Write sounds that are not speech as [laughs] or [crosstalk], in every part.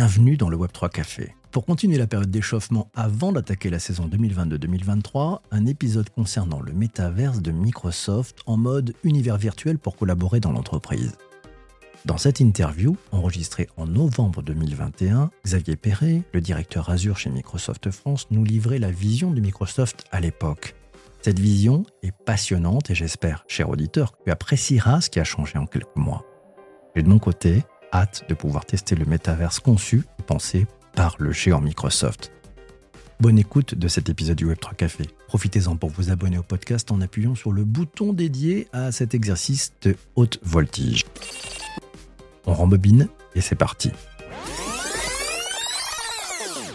bienvenue dans le Web3 Café. Pour continuer la période d'échauffement avant d'attaquer la saison 2022-2023, un épisode concernant le métaverse de Microsoft en mode univers virtuel pour collaborer dans l'entreprise. Dans cette interview, enregistrée en novembre 2021, Xavier Perret, le directeur Azure chez Microsoft France, nous livrait la vision de Microsoft à l'époque. Cette vision est passionnante et j'espère, cher auditeur, que tu apprécieras ce qui a changé en quelques mois. Et de mon côté, hâte de pouvoir tester le métaverse conçu et pensé par le géant Microsoft. Bonne écoute de cet épisode du Web3 Café. Profitez-en pour vous abonner au podcast en appuyant sur le bouton dédié à cet exercice de haute voltige. On rembobine et c'est parti.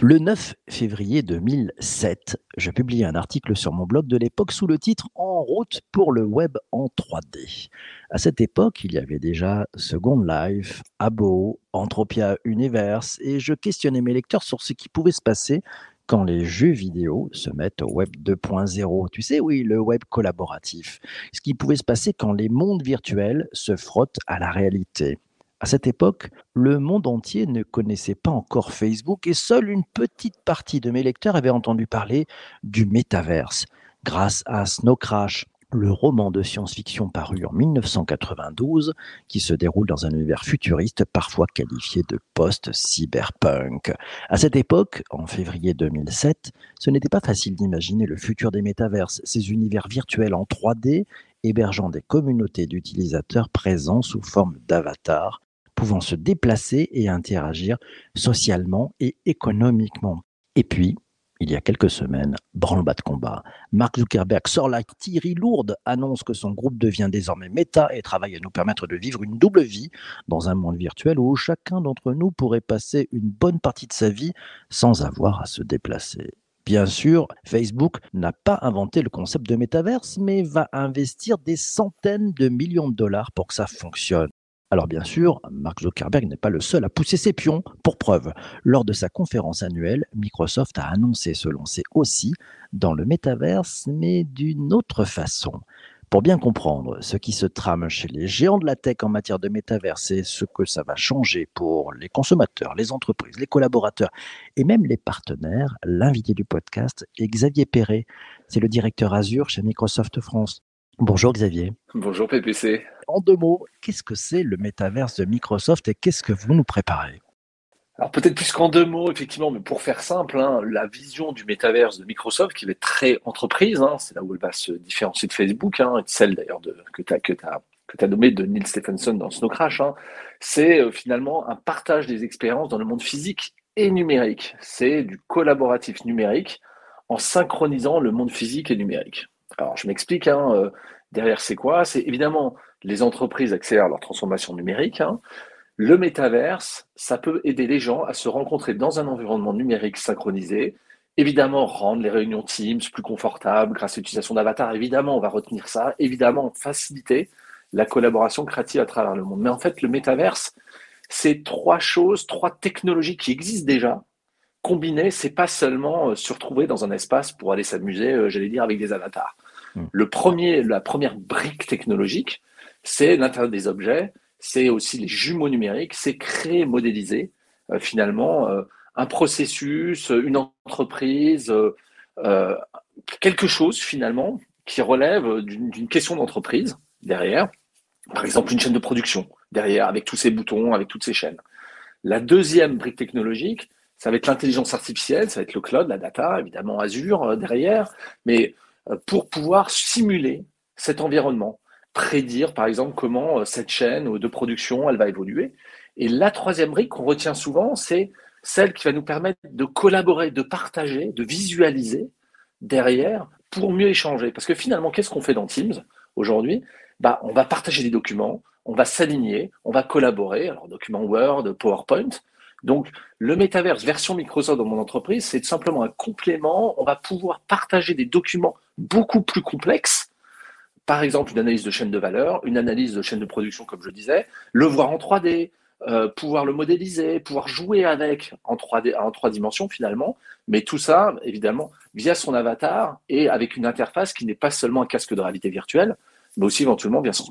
Le 9 février 2007, je publie un article sur mon blog de l'époque sous le titre En route pour le web en 3D. À cette époque, il y avait déjà Second Life, Abo, Entropia Universe et je questionnais mes lecteurs sur ce qui pouvait se passer quand les jeux vidéo se mettent au web 2.0. Tu sais, oui, le web collaboratif. Ce qui pouvait se passer quand les mondes virtuels se frottent à la réalité. À cette époque, le monde entier ne connaissait pas encore Facebook et seule une petite partie de mes lecteurs avait entendu parler du métaverse. Grâce à Snow Crash, le roman de science-fiction paru en 1992, qui se déroule dans un univers futuriste parfois qualifié de post-cyberpunk. À cette époque, en février 2007, ce n'était pas facile d'imaginer le futur des métaverses, ces univers virtuels en 3D hébergeant des communautés d'utilisateurs présents sous forme d'avatars pouvant se déplacer et interagir socialement et économiquement. Et puis, il y a quelques semaines, branle-bas de combat. Mark Zuckerberg sort la Thierry lourde, annonce que son groupe devient désormais méta et travaille à nous permettre de vivre une double vie dans un monde virtuel où chacun d'entre nous pourrait passer une bonne partie de sa vie sans avoir à se déplacer. Bien sûr, Facebook n'a pas inventé le concept de métaverse, mais va investir des centaines de millions de dollars pour que ça fonctionne. Alors bien sûr, Mark Zuckerberg n'est pas le seul à pousser ses pions. Pour preuve, lors de sa conférence annuelle, Microsoft a annoncé se lancer aussi dans le métaverse, mais d'une autre façon. Pour bien comprendre ce qui se trame chez les géants de la tech en matière de métaverse et ce que ça va changer pour les consommateurs, les entreprises, les collaborateurs et même les partenaires, l'invité du podcast est Xavier Perret. C'est le directeur Azure chez Microsoft France. Bonjour Xavier. Bonjour PPC. En deux mots, qu'est-ce que c'est le métaverse de Microsoft et qu'est-ce que vous nous préparez? Alors peut-être plus qu'en deux mots, effectivement, mais pour faire simple, hein, la vision du métaverse de Microsoft, qui va être très entreprise, hein, c'est là où elle va se différencier de Facebook, hein, et celle d'ailleurs que tu as, que as, nommé de Neil Stephenson dans Snow Crash, c'est euh, finalement un partage des expériences dans le monde physique et numérique. C'est du collaboratif numérique en synchronisant le monde physique et numérique. Alors, je m'explique. Hein, euh, derrière, c'est quoi? C'est évidemment les entreprises accélèrent leur transformation numérique. Hein. Le métaverse, ça peut aider les gens à se rencontrer dans un environnement numérique synchronisé. Évidemment, rendre les réunions Teams plus confortables grâce à l'utilisation d'avatars. Évidemment, on va retenir ça. Évidemment, faciliter la collaboration créative à travers le monde. Mais en fait, le métaverse, c'est trois choses, trois technologies qui existent déjà, combinées. C'est pas seulement euh, se retrouver dans un espace pour aller s'amuser, euh, j'allais dire, avec des avatars. Hmm. Le premier, la première brique technologique, c'est l'Internet des objets, c'est aussi les jumeaux numériques, c'est créer, modéliser euh, finalement euh, un processus, une entreprise, euh, quelque chose finalement qui relève d'une question d'entreprise derrière, par exemple une chaîne de production derrière avec tous ces boutons, avec toutes ces chaînes. La deuxième brique technologique, ça va être l'intelligence artificielle, ça va être le cloud, la data, évidemment Azure derrière, mais pour pouvoir simuler cet environnement, prédire par exemple comment euh, cette chaîne de production elle va évoluer. Et la troisième brique qu'on retient souvent, c'est celle qui va nous permettre de collaborer, de partager, de visualiser derrière pour mieux échanger. Parce que finalement, qu'est-ce qu'on fait dans Teams aujourd'hui? Bah, On va partager des documents, on va s'aligner, on va collaborer, alors documents Word, PowerPoint, donc, le métaverse version Microsoft dans mon entreprise, c'est simplement un complément. On va pouvoir partager des documents beaucoup plus complexes. Par exemple, une analyse de chaîne de valeur, une analyse de chaîne de production, comme je disais, le voir en 3D, euh, pouvoir le modéliser, pouvoir jouer avec en 3D, en 3 dimensions finalement, mais tout ça, évidemment, via son avatar et avec une interface qui n'est pas seulement un casque de réalité virtuelle, mais aussi éventuellement via son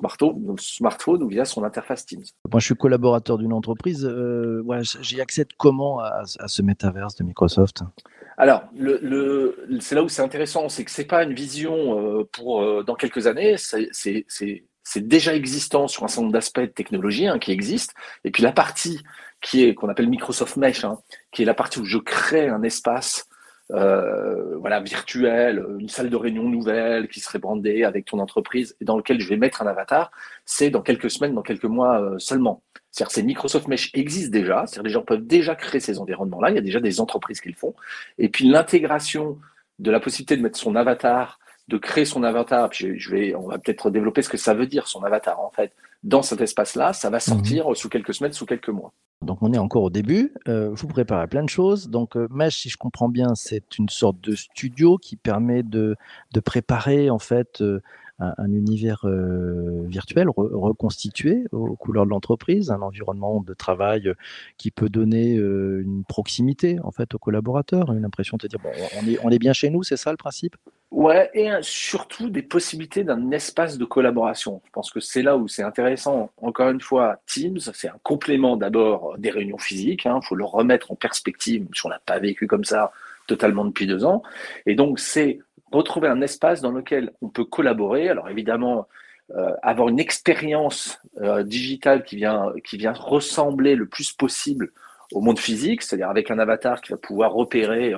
smartphone ou via son interface Teams. Moi, je suis collaborateur d'une entreprise. Euh, j'y accède comment à, ce métaverse de Microsoft? Alors, le, c'est là où c'est intéressant, c'est que c'est pas une vision euh, pour euh, dans quelques années, c'est déjà existant sur un certain nombre d'aspects de technologie hein, qui existent. Et puis la partie qui est qu'on appelle Microsoft Mesh, hein, qui est la partie où je crée un espace euh, voilà, virtuel, une salle de réunion nouvelle qui serait brandée avec ton entreprise et dans lequel je vais mettre un avatar, c'est dans quelques semaines, dans quelques mois euh, seulement. C'est-à-dire ces Microsoft Mesh existent déjà, c'est-à-dire les gens peuvent déjà créer ces environnements-là, il y a déjà des entreprises qui le font. Et puis l'intégration de la possibilité de mettre son avatar, de créer son avatar, puis je vais, on va peut-être développer ce que ça veut dire son avatar en fait, dans cet espace-là, ça va mhm. sortir sous quelques semaines, sous quelques mois. Donc on est encore au début. Euh, vous préparez plein de choses. Donc euh, Mesh, si je comprends bien, c'est une sorte de studio qui permet de, de préparer en fait euh, un, univers virtuel reconstitué aux couleurs de l'entreprise, un environnement de travail qui peut donner une proximité en fait aux collaborateurs, une impression de dire bon, on est, on est bien chez nous, c'est ça le principe? Ouais, et surtout des possibilités d'un espace de collaboration. Je pense que c'est là où c'est intéressant. Encore une fois, Teams, c'est un complément d'abord des réunions physiques. Il hein, faut le remettre en perspective, on n'a pas vécu comme ça totalement depuis deux ans. Et donc, c'est retrouver un espace dans lequel on peut collaborer. Alors évidemment, euh, avoir une expérience euh, digitale qui vient, qui vient ressembler le plus possible au monde physique, c'est-à-dire avec un avatar qui va pouvoir repérer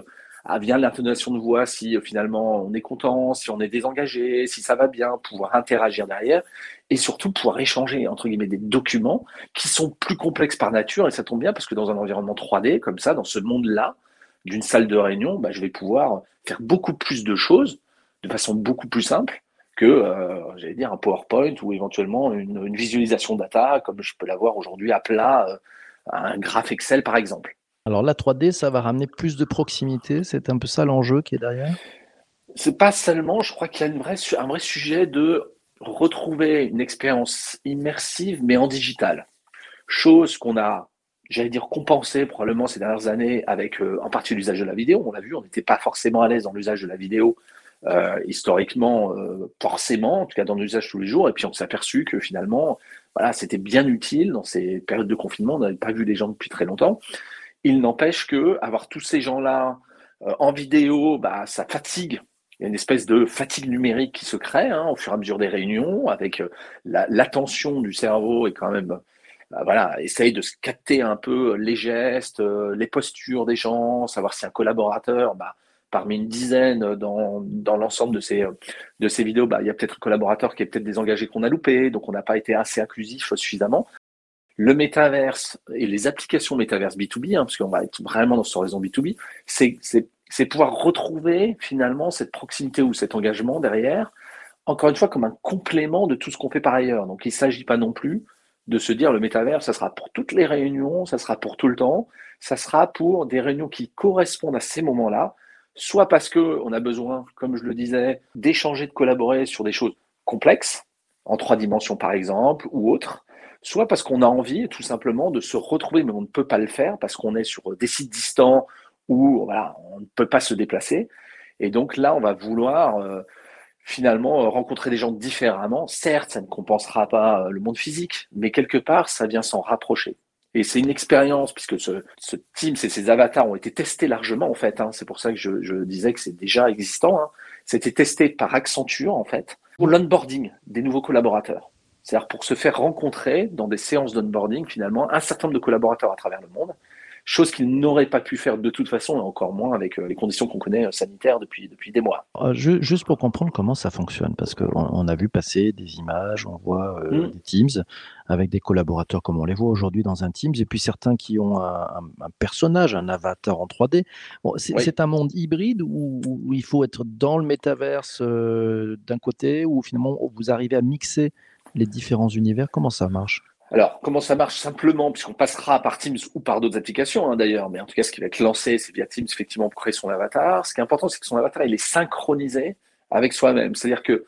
ah, vient l'intonation de voix si euh, finalement on est content, si on est désengagé, si ça va bien, pouvoir interagir derrière et surtout pouvoir échanger entre guillemets des documents qui sont plus complexes par nature et ça tombe bien parce que dans un environnement 3D comme ça, dans ce monde-là, d'une salle de réunion, bah, je vais pouvoir faire beaucoup plus de choses de façon beaucoup plus simple que, euh, j'allais dire, un PowerPoint ou éventuellement une, visualisation data comme je peux l'avoir aujourd'hui à plat, euh, un graphe Excel par exemple. Alors la 3D, ça va ramener plus de proximité, c'est un peu ça l'enjeu qui est derrière C'est pas seulement, je crois qu'il y a une vraie, un vrai sujet de retrouver une expérience immersive mais en digital. Chose qu'on a, j'allais dire, compensée probablement ces dernières années avec euh, en partie l'usage de la vidéo. On l'a vu, on n'était pas forcément à l'aise dans l'usage de la vidéo euh, historiquement, euh, forcément, en tout cas dans l'usage tous les jours. Et puis on s'est aperçu que finalement, voilà, c'était bien utile dans ces périodes de confinement. On n'avait pas vu les gens depuis très longtemps. Il n'empêche que avoir tous ces gens-là euh, en vidéo, bah, ça fatigue. Il y a une espèce de fatigue numérique qui se crée hein, au fur et à mesure des réunions, avec euh, l'attention du cerveau et quand même, bah, voilà, essaye de se capter un peu les gestes, euh, les postures des gens, savoir si un collaborateur, bah, parmi une dizaine dans, dans l'ensemble de ces, de ces vidéos, bah, il y a peut-être un collaborateur qui est peut-être désengagé qu'on a loupé, donc on n'a pas été assez inclusif suffisamment le métaverse et les applications métaverse B2B, hein, parce qu'on va être vraiment dans ce horizon B2B, c'est pouvoir retrouver finalement cette proximité ou cet engagement derrière, encore une fois, comme un complément de tout ce qu'on fait par ailleurs. Donc il ne s'agit pas non plus de se dire le métavers, ça sera pour toutes les réunions, ça sera pour tout le temps, ça sera pour des réunions qui correspondent à ces moments-là, soit parce qu'on a besoin, comme je le disais, d'échanger, de collaborer sur des choses complexes, en trois dimensions par exemple, ou autres, soit parce qu'on a envie tout simplement de se retrouver, mais on ne peut pas le faire parce qu'on est sur des sites distants où voilà, on ne peut pas se déplacer. Et donc là, on va vouloir euh, finalement euh, rencontrer des gens différemment. Certes, ça ne compensera pas euh, le monde physique, mais quelque part, ça vient s'en rapprocher. Et c'est une expérience, puisque ce, ce Teams et ces avatars ont été testés largement, en fait. Hein. C'est pour ça que je, je, disais que c'est déjà existant. Hein. C'était testé par Accenture, en fait, pour l'onboarding des nouveaux collaborateurs. C'est-à-dire pour se faire rencontrer dans des séances d'onboarding, finalement, un certain nombre de collaborateurs à travers le monde, chose qu'ils n'auraient pas pu faire de toute façon, et encore moins avec euh, les conditions qu'on connaît euh, sanitaires depuis, depuis des mois. Euh, juste pour comprendre comment ça fonctionne, parce qu'on on a vu passer des images, on voit mm. des Teams avec des collaborateurs comme on les voit aujourd'hui dans un Teams, et puis certains qui ont un, personnage, un avatar en 3D. c'est un monde hybride où, où, il faut être dans le métaverse d'un côté, où finalement vous arrivez à mixer les différents univers Comment ça marche? Alors, comment ça marche simplement, puisqu'on passera par Teams ou par d'autres applications hein, d'ailleurs, mais en tout cas, ce qui va être lancé, c'est via Teams, effectivement, pour créer son avatar. Ce qui est important, c'est que son avatar, il est synchronisé avec soi-même. C'est-à-dire que,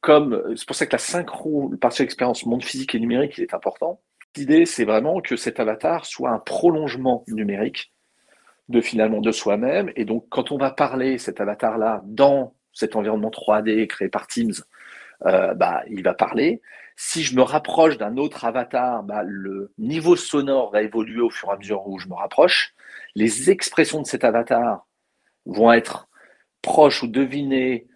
comme c'est pour ça que la synchro, le partie expérience monde physique et numérique, il est important. L'idée, c'est vraiment que cet avatar soit un prolongement numérique de finalement de soi-même. Et donc, quand on va parler cet avatar-là dans cet environnement 3D créé par Teams, euh, bah, il va parler. Si je me rapproche d'un autre avatar, bah, le niveau sonore va évoluer au fur et à mesure où je me rapproche. Les expressions de cet avatar vont être proches ou devinées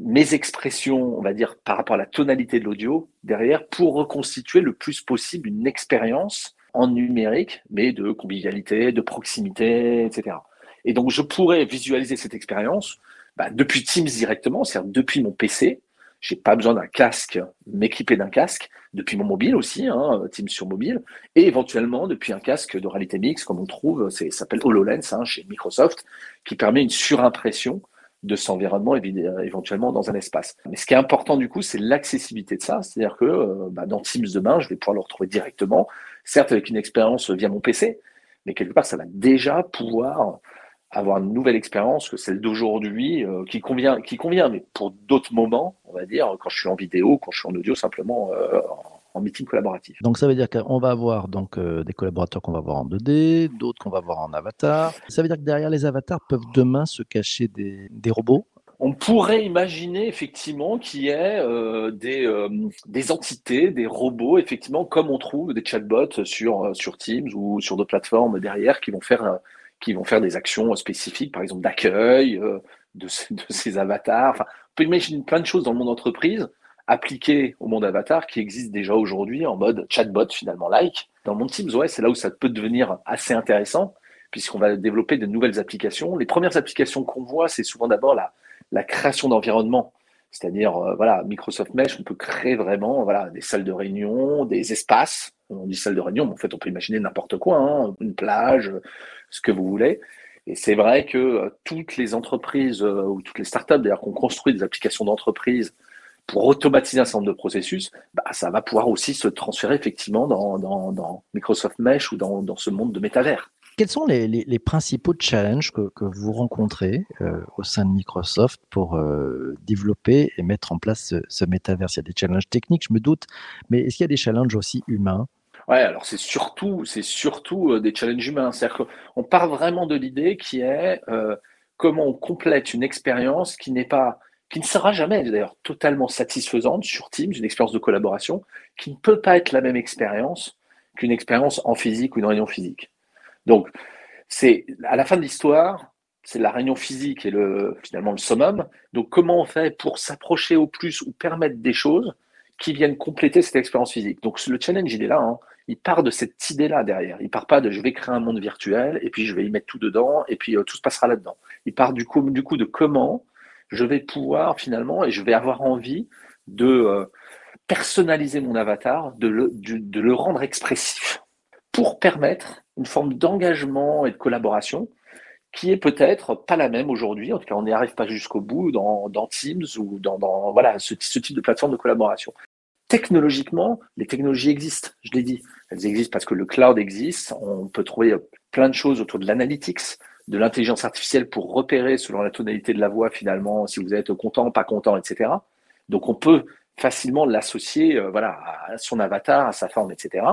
mes expressions, on va dire, par rapport à la tonalité de l'audio derrière pour reconstituer le plus possible une expérience en numérique, mais de convivialité, de proximité, etc. Et donc, je pourrais visualiser cette expérience bah, depuis Teams directement, c'est-à-dire depuis mon PC. J'ai pas besoin d'un casque, m'équiper d'un casque, depuis mon mobile aussi, hein, Teams sur mobile, et éventuellement depuis un casque de réalité mixte, comme on trouve, ça s'appelle HoloLens hein, chez Microsoft, qui permet une surimpression de son environnement éventuellement dans un espace. Mais ce qui est important du coup, c'est l'accessibilité de ça, c'est-à-dire que euh, bah, dans Teams demain, je vais pouvoir le retrouver directement, certes avec une expérience via mon PC, mais quelque part, ça va déjà pouvoir avoir une nouvelle expérience que celle d'aujourd'hui euh, qui convient, qui convient, mais pour d'autres moments, on va dire, quand je suis en vidéo, quand je suis en audio, simplement euh, en meeting collaboratif. Donc ça veut dire qu'on va avoir donc euh, des collaborateurs qu'on va voir en 2D, d'autres qu'on va voir en avatar. Ça veut dire que derrière les avatars peuvent demain se cacher des, des robots? On pourrait imaginer effectivement qu'il y ait des, des entités, des robots, effectivement, comme on trouve des chatbots sur, sur Teams ou sur d'autres plateformes derrière qui vont faire qui vont faire des actions spécifiques, par exemple d'accueil euh, [laughs] de, ces avatars. Enfin, on peut imaginer plein de choses dans le monde entreprise appliquées au monde avatar qui existent déjà aujourd'hui en mode chatbot finalement like. Dans mon Teams, ouais, c'est là où ça peut devenir assez intéressant puisqu'on va développer de nouvelles applications. Les premières applications qu'on voit, c'est souvent d'abord la, la création d'environnement. C'est-à-dire, euh, voilà, Microsoft Mesh, on peut créer vraiment voilà, des salles de réunion, des espaces. On dit salle de réunion, mais en fait, on peut imaginer n'importe quoi, hein, une plage, ce que vous voulez. Et c'est vrai que euh, toutes les entreprises euh, ou toutes les startups, d'ailleurs, qui ont construit des applications d'entreprise pour automatiser un certain nombre de processus, bah, ça va pouvoir aussi se transférer effectivement dans, Microsoft Mesh ou dans, ce monde de métavers. Quels sont les, principaux challenges que, vous rencontrez euh, au sein de Microsoft pour euh, développer et mettre en place ce, ce métavers Il y a des challenges techniques, je me doute, mais est-ce qu'il y a des challenges aussi humains? Ouais, alors c'est surtout, c'est surtout euh, des challenges humains. C'est-à-dire qu'on part vraiment de l'idée qui est comment on complète une expérience qui n'est pas, qui ne sera jamais d'ailleurs totalement satisfaisante sur Teams, une expérience de collaboration, qui ne peut pas être la même expérience qu'une expérience en physique ou une réunion physique. Donc, c'est à la fin de l'histoire, c'est la réunion physique et le finalement le summum. Donc, comment on fait pour s'approcher au plus ou permettre des choses qui viennent compléter cette expérience physique? Donc le challenge, il est là. Hein il part de cette idée-là derrière. Il part pas de je vais créer un monde virtuel et puis je vais y mettre tout dedans et puis euh, tout se passera là-dedans. Il part du coup, du coup de comment je vais pouvoir finalement et je vais avoir envie de euh, personnaliser mon avatar, de le, de le rendre expressif pour permettre une forme d'engagement et de collaboration qui est peut-être pas la même aujourd'hui. En tout cas, on n'y arrive pas jusqu'au bout dans, Teams ou dans, voilà, ce, ce, type de plateforme de collaboration. Technologiquement, les technologies existent, je l'ai dit. Elles existent parce que le cloud existe. On peut trouver plein de choses autour de l'analytics, de l'intelligence artificielle pour repérer selon la tonalité de la voix finalement si vous êtes content, pas content, etc. Donc on peut facilement l'associer euh, voilà, à son avatar, à sa forme, etc.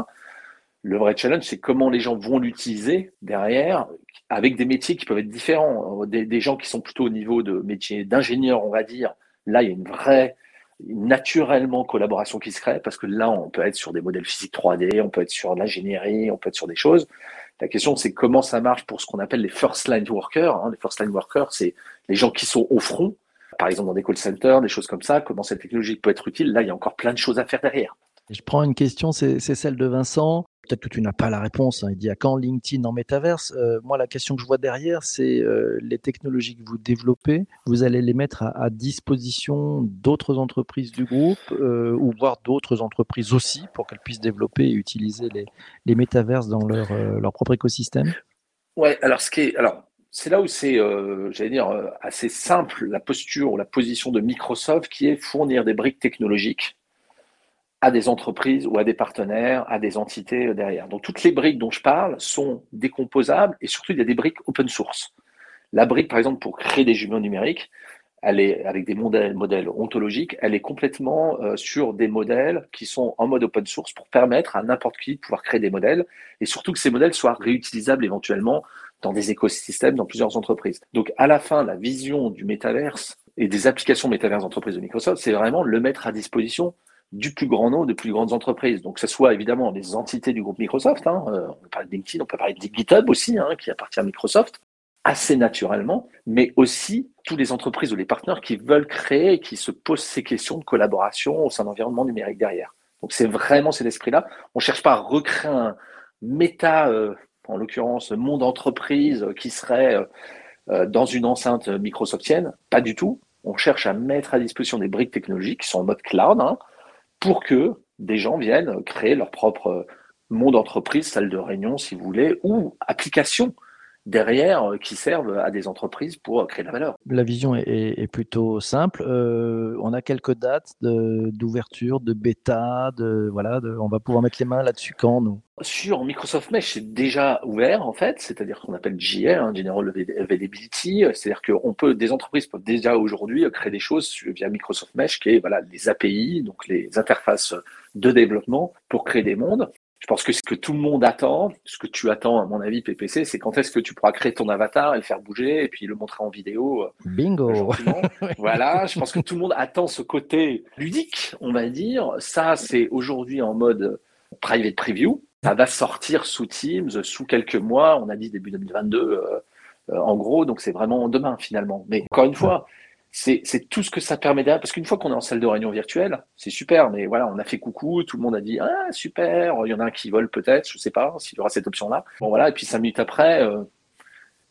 Le vrai challenge, c'est comment les gens vont l'utiliser derrière, avec des métiers qui peuvent être différents. Des, gens qui sont plutôt au niveau de métiers d'ingénieur, on va dire. Là, il y a une vraie naturellement collaboration qui se crée, parce que là, on peut être sur des modèles physiques 3D, on peut être sur l'ingénierie, on peut être sur des choses. La question, c'est comment ça marche pour ce qu'on appelle les first line workers. Hein. Les first line workers, c'est les gens qui sont au front, par exemple dans des call centers, des choses comme ça. Comment cette technologie peut être utile Là, il y a encore plein de choses à faire derrière. Je prends une question, c'est celle de Vincent. Peut-être que tu n'as pas la réponse. Hein. Il dit à quand LinkedIn en métaverse? Euh, Moi, la question que je vois derrière, c'est euh, les technologies que vous développez. Vous allez les mettre à, disposition d'autres entreprises du groupe euh, ou voire d'autres entreprises aussi pour qu'elles puissent développer et utiliser les, les métaverses dans leur, leur propre écosystème? Ouais, alors ce qui est, alors c'est là où c'est, j'allais dire, assez simple la posture ou la position de Microsoft qui est fournir des briques technologiques à des entreprises ou à des partenaires, à des entités derrière. Donc toutes les briques dont je parle sont décomposables et surtout il y a des briques open source. La brique, par exemple, pour créer des jumeaux numériques, elle est avec des modèles, ontologiques, elle est complètement euh, sur des modèles qui sont en mode open source pour permettre à n'importe qui de pouvoir créer des modèles et surtout que ces modèles soient réutilisables éventuellement dans des écosystèmes, dans plusieurs entreprises. Donc à la fin, la vision du métaverse, et des applications métaverses d'entreprise de Microsoft, c'est vraiment le mettre à disposition du plus grand nombre, de plus grandes entreprises. Donc, que ce soit évidemment les entités du groupe Microsoft, hein, euh, on peut parler de LinkedIn, on peut parler de GitHub aussi, hein, qui appartient à Microsoft, assez naturellement, mais aussi toutes les entreprises ou les partenaires qui veulent créer et qui se posent ces questions de collaboration au sein d'environnement numérique derrière. Donc, c'est vraiment cet esprit-là. On ne cherche pas à recréer un méta, euh, en l'occurrence, monde entreprise qui serait euh, dans une enceinte Microsoftienne. Pas du tout. On cherche à mettre à disposition des briques technologiques qui sont en mode cloud, hein, pour que des gens viennent créer leur propre monde entreprise, salle de réunion si vous voulez, ou application derrière euh, qui servent à des entreprises pour créer de la valeur. La vision est, plutôt simple. Euh, on a quelques dates d'ouverture, de, bêta, de voilà, on va pouvoir mettre les mains là-dessus quand nous? Sur Microsoft Mesh, c'est déjà ouvert en fait, c'est-à-dire qu'on appelle JR, hein, General Availability, c'est-à-dire qu'on peut, des entreprises peuvent déjà aujourd'hui créer des choses via Microsoft Mesh, qui est voilà les API, donc les interfaces de développement pour créer des mondes. Je pense que ce que tout le monde attend, ce que tu attends à mon avis PPC, c'est quand est-ce que tu pourras créer ton avatar et le faire bouger et puis le montrer en vidéo. Euh, Bingo. [laughs] voilà, je pense que tout le monde attend ce côté ludique, on va dire. Ça, c'est aujourd'hui en mode private preview. Ça va sortir sous Teams sous quelques mois. On a dit début 2022 euh, euh, en gros, donc c'est vraiment demain finalement. Mais encore une fois, c'est tout ce que ça permet derrière. Parce qu'une fois qu'on est en salle de réunion virtuelle, c'est super, mais voilà, on a fait coucou, tout le monde a dit Ah, super, il y en a un qui vole peut-être, je sais pas s'il y aura cette option-là. Bon, voilà, et puis cinq minutes après, euh,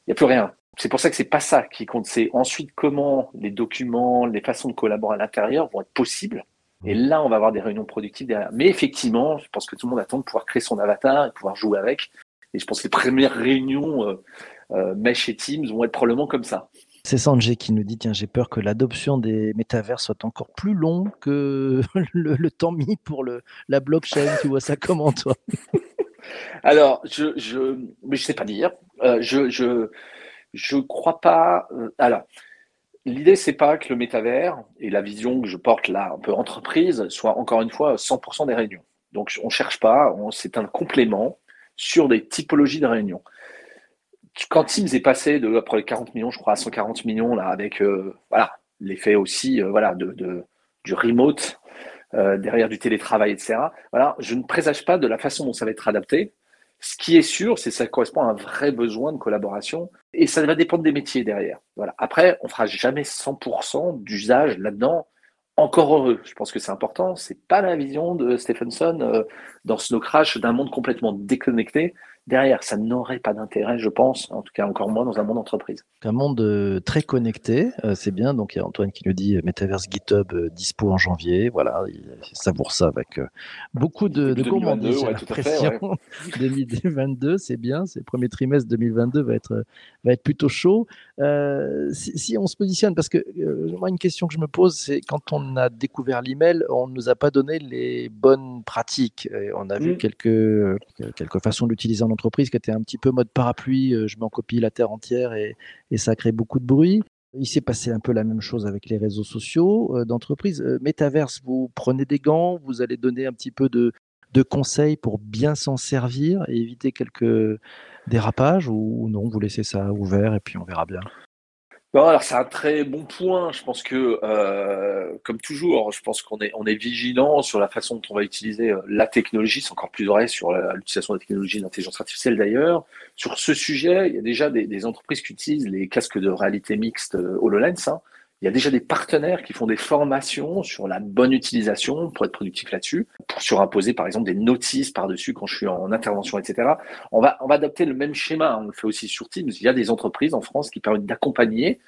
il n'y a plus rien. C'est pour ça que c'est pas ça qui compte. C'est ensuite comment les documents, les façons de collaborer à l'intérieur vont être possibles. Et là, on va avoir des réunions productives derrière. Mais effectivement, je pense que tout le monde attend de pouvoir créer son avatar et pouvoir jouer avec. Et je pense que les premières réunions euh, euh Mesh et Teams vont être probablement comme ça. C'est Sanjay qui nous dit tiens, j'ai peur que l'adoption des métavers soit encore plus long que [laughs] le, temps mis pour le, la blockchain. tu vois ça comment, toi? Alors, je, je, mais je sais pas dire. Euh, je, je, je crois pas. Euh, alors, l'idée, c'est pas que le métavers et la vision que je porte là, un peu entreprise, soit encore une fois 100% des réunions. Donc, on cherche pas. C'est un complément sur des typologies de réunions quand Teams est passé de après les 40 millions, je crois, à 140 millions, là, avec euh, voilà, l'effet aussi euh, voilà, de, du remote, euh, derrière du télétravail, etc. Voilà, je ne présage pas de la façon dont ça va être adapté. Ce qui est sûr, c'est que ça correspond à un vrai besoin de collaboration et ça va dépendre des métiers derrière. Voilà. Après, on fera jamais 100% d'usage là-dedans. Encore heureux, je pense que c'est important. C'est pas la vision de Stephenson dans Snow Crash d'un monde complètement déconnecté derrière. Ça n'aurait pas d'intérêt, je pense, en tout cas encore moins dans un monde entreprise. Un monde euh, très connecté, euh, c'est bien. Donc il y a Antoine qui nous dit euh, Metaverse GitHub dispo en janvier. Voilà, il savoure ça avec beaucoup de, de gourmandise. Ouais, 2022, [laughs] c'est bien. C'est le premier trimestre 2022 va être, va être plutôt chaud. si, on se positionne, parce que moi, une question que je me pose, c'est quand on a découvert l'email, on ne nous a pas donné les bonnes pratiques. on a vu mm. quelques, quelques façons d'utiliser en entreprise qui était un petit peu mode parapluie, je m'en copie la terre entière et, ça crée beaucoup de bruit. Il s'est passé un peu la même chose avec les réseaux sociaux euh, d'entreprise. Euh, Metaverse, vous prenez des gants, vous allez donner un petit peu de, de conseils pour bien s'en servir et éviter quelques dérapages ou non, vous laissez ça ouvert et puis on verra bien alors c'est un très bon point. Je pense que, euh, comme toujours, je pense qu'on est, on est vigilant sur la façon dont on va utiliser euh, la technologie. C'est encore plus vrai sur l'utilisation de la technologie d'intelligence artificielle d'ailleurs. Sur ce sujet, il y a déjà des, entreprises qui utilisent les casques de réalité mixte euh, HoloLens. Hein. Il y a déjà des partenaires qui font des formations sur la bonne utilisation pour être productif là-dessus, pour surimposer par exemple des notices par-dessus quand je suis en intervention, etc. On va, on va adapter le même schéma, hein. on le fait aussi sur Teams. Il y a des entreprises en France qui permettent d'accompagner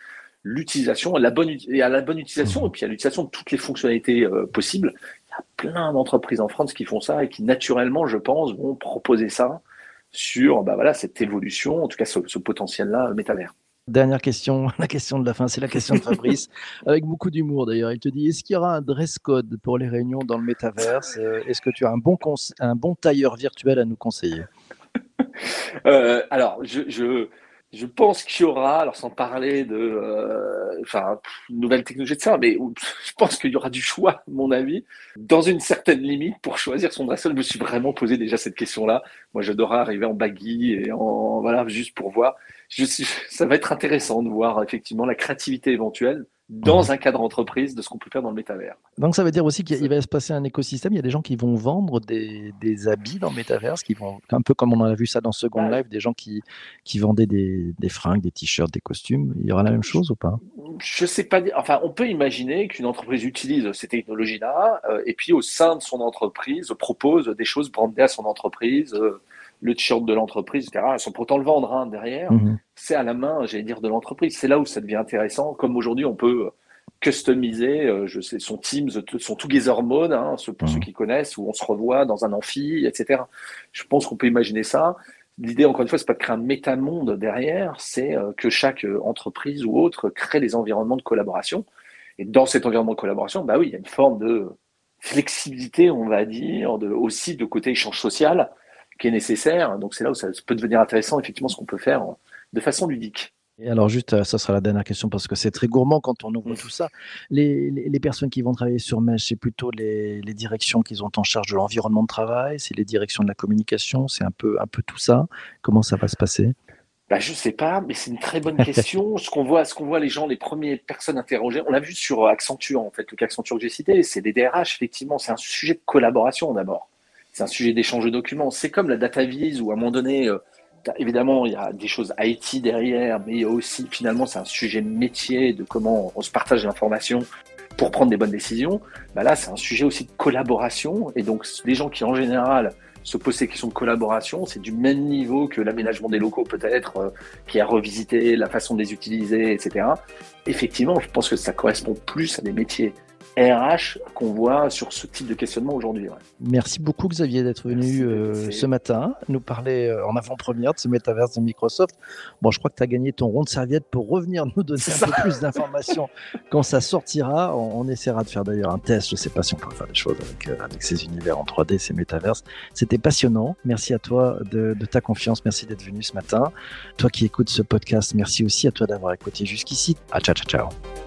l'utilisation, la bonne, et à la bonne utilisation, et puis à l'utilisation de toutes les fonctionnalités euh, possibles. Il y a plein d'entreprises en France qui font ça et qui naturellement, je pense, vont proposer ça sur bah voilà, cette évolution, en tout cas ce, ce potentiel-là métavers. Dernière question, [laughs] la question de la fin, c'est la question de Fabrice, [laughs] avec beaucoup d'humour d'ailleurs. Il te dit est-ce qu'il y aura un dress code pour les réunions dans le métaverse? Euh, Est-ce que tu as un bon, un bon tailleur virtuel à nous conseiller? Euh, Alors, je, je, je, pense qu'il y aura, alors sans parler de euh, enfin, nouvelles technologies de ça, mais je pense qu'il y aura du choix, mon avis, dans une certaine limite pour choisir son dress code. Je me suis vraiment posé déjà cette question-là. Moi, j'adorerais arriver en baggy et en voilà, juste pour voir je [laughs] ça va être intéressant de voir effectivement la créativité éventuelle. Dans mmh. un cadre entreprise de ce qu'on peut faire dans le métavers. Donc ça veut dire aussi qu'il va se passer un écosystème. Il y a des gens qui vont vendre des, des habits dans le métavers, qui vont un peu comme on a vu ça dans Second Life, des gens qui, qui vendaient des, des fringues, des t-shirts, des costumes. Il y aura la même chose ou pas? Je sais pas. Enfin, on peut imaginer qu'une entreprise utilise ces technologies-là euh, et puis au sein de son entreprise propose des choses brandées à son entreprise. Euh, le t-shirt de l'entreprise, etc. Sont pourtant le vendre hein, derrière. Mhm. C'est à la main, j'allais dire, de l'entreprise. C'est là où ça devient intéressant. Comme aujourd'hui, on peut customiser, euh, je sais, son Teams, son Together Mode, hein, pour ceux mhm. qui connaissent, où on se revoit dans un amphi, etc. Je pense qu'on peut imaginer ça. L'idée, encore une fois, c'est pas de créer un métamonde derrière, c'est euh, que chaque euh, entreprise ou autre crée des environnements de collaboration. Et dans cet environnement de collaboration, bah oui, il y a une forme de flexibilité, on va dire, de, aussi de côté échange social, qui est nécessaire. Donc c'est là où ça peut devenir intéressant, effectivement, ce qu'on peut faire de façon ludique. Et alors juste, euh, ça sera la dernière question parce que c'est très gourmand quand on ouvre tout ça. Les, les, personnes qui vont travailler sur Mesh, c'est plutôt les, les directions qui ont en charge de l'environnement de travail, c'est les directions de la communication, c'est un peu, un peu tout ça? Comment ça va se passer? Bah, je sais pas, mais c'est une très bonne question. [laughs] ce qu'on voit, ce qu'on voit les gens, les premières personnes interrogées, on l'a vu sur Accenture en fait, le cas Accenture que j'ai cité, c'est des DRH effectivement, c'est un sujet de collaboration d'abord c'est un sujet d'échange de documents. C'est comme la data vise où à un moment donné, euh, évidemment, il y a des choses IT derrière, mais aussi finalement, c'est un sujet métier de comment on se partage l'information pour prendre des bonnes décisions. Bah là, c'est un sujet aussi de collaboration. Et donc, les gens qui, en général, se posent ces questions de collaboration, c'est du même niveau que l'aménagement des locaux peut-être, euh, qui a revisité la façon de les utiliser, etc. Effectivement, je pense que ça correspond plus à des métiers RH qu'on voit sur ce type de questionnement aujourd'hui. Merci beaucoup Xavier d'être venu euh, ce matin nous parler euh, en avant-première de ce métaverse de Microsoft. Bon, je crois que tu as gagné ton rond de serviette pour revenir nous donner un peu plus d'informations [laughs] quand ça sortira. On, essaiera de faire d'ailleurs un test. Je ne sais pas si on peut faire des choses avec, euh, avec ces univers en 3D, ces métaverses. C'était passionnant. Merci à toi de, de ta confiance. Merci d'être venu ce matin. Toi qui écoutes ce podcast, merci aussi à toi d'avoir écouté jusqu'ici. À ciao, ciao, ciao.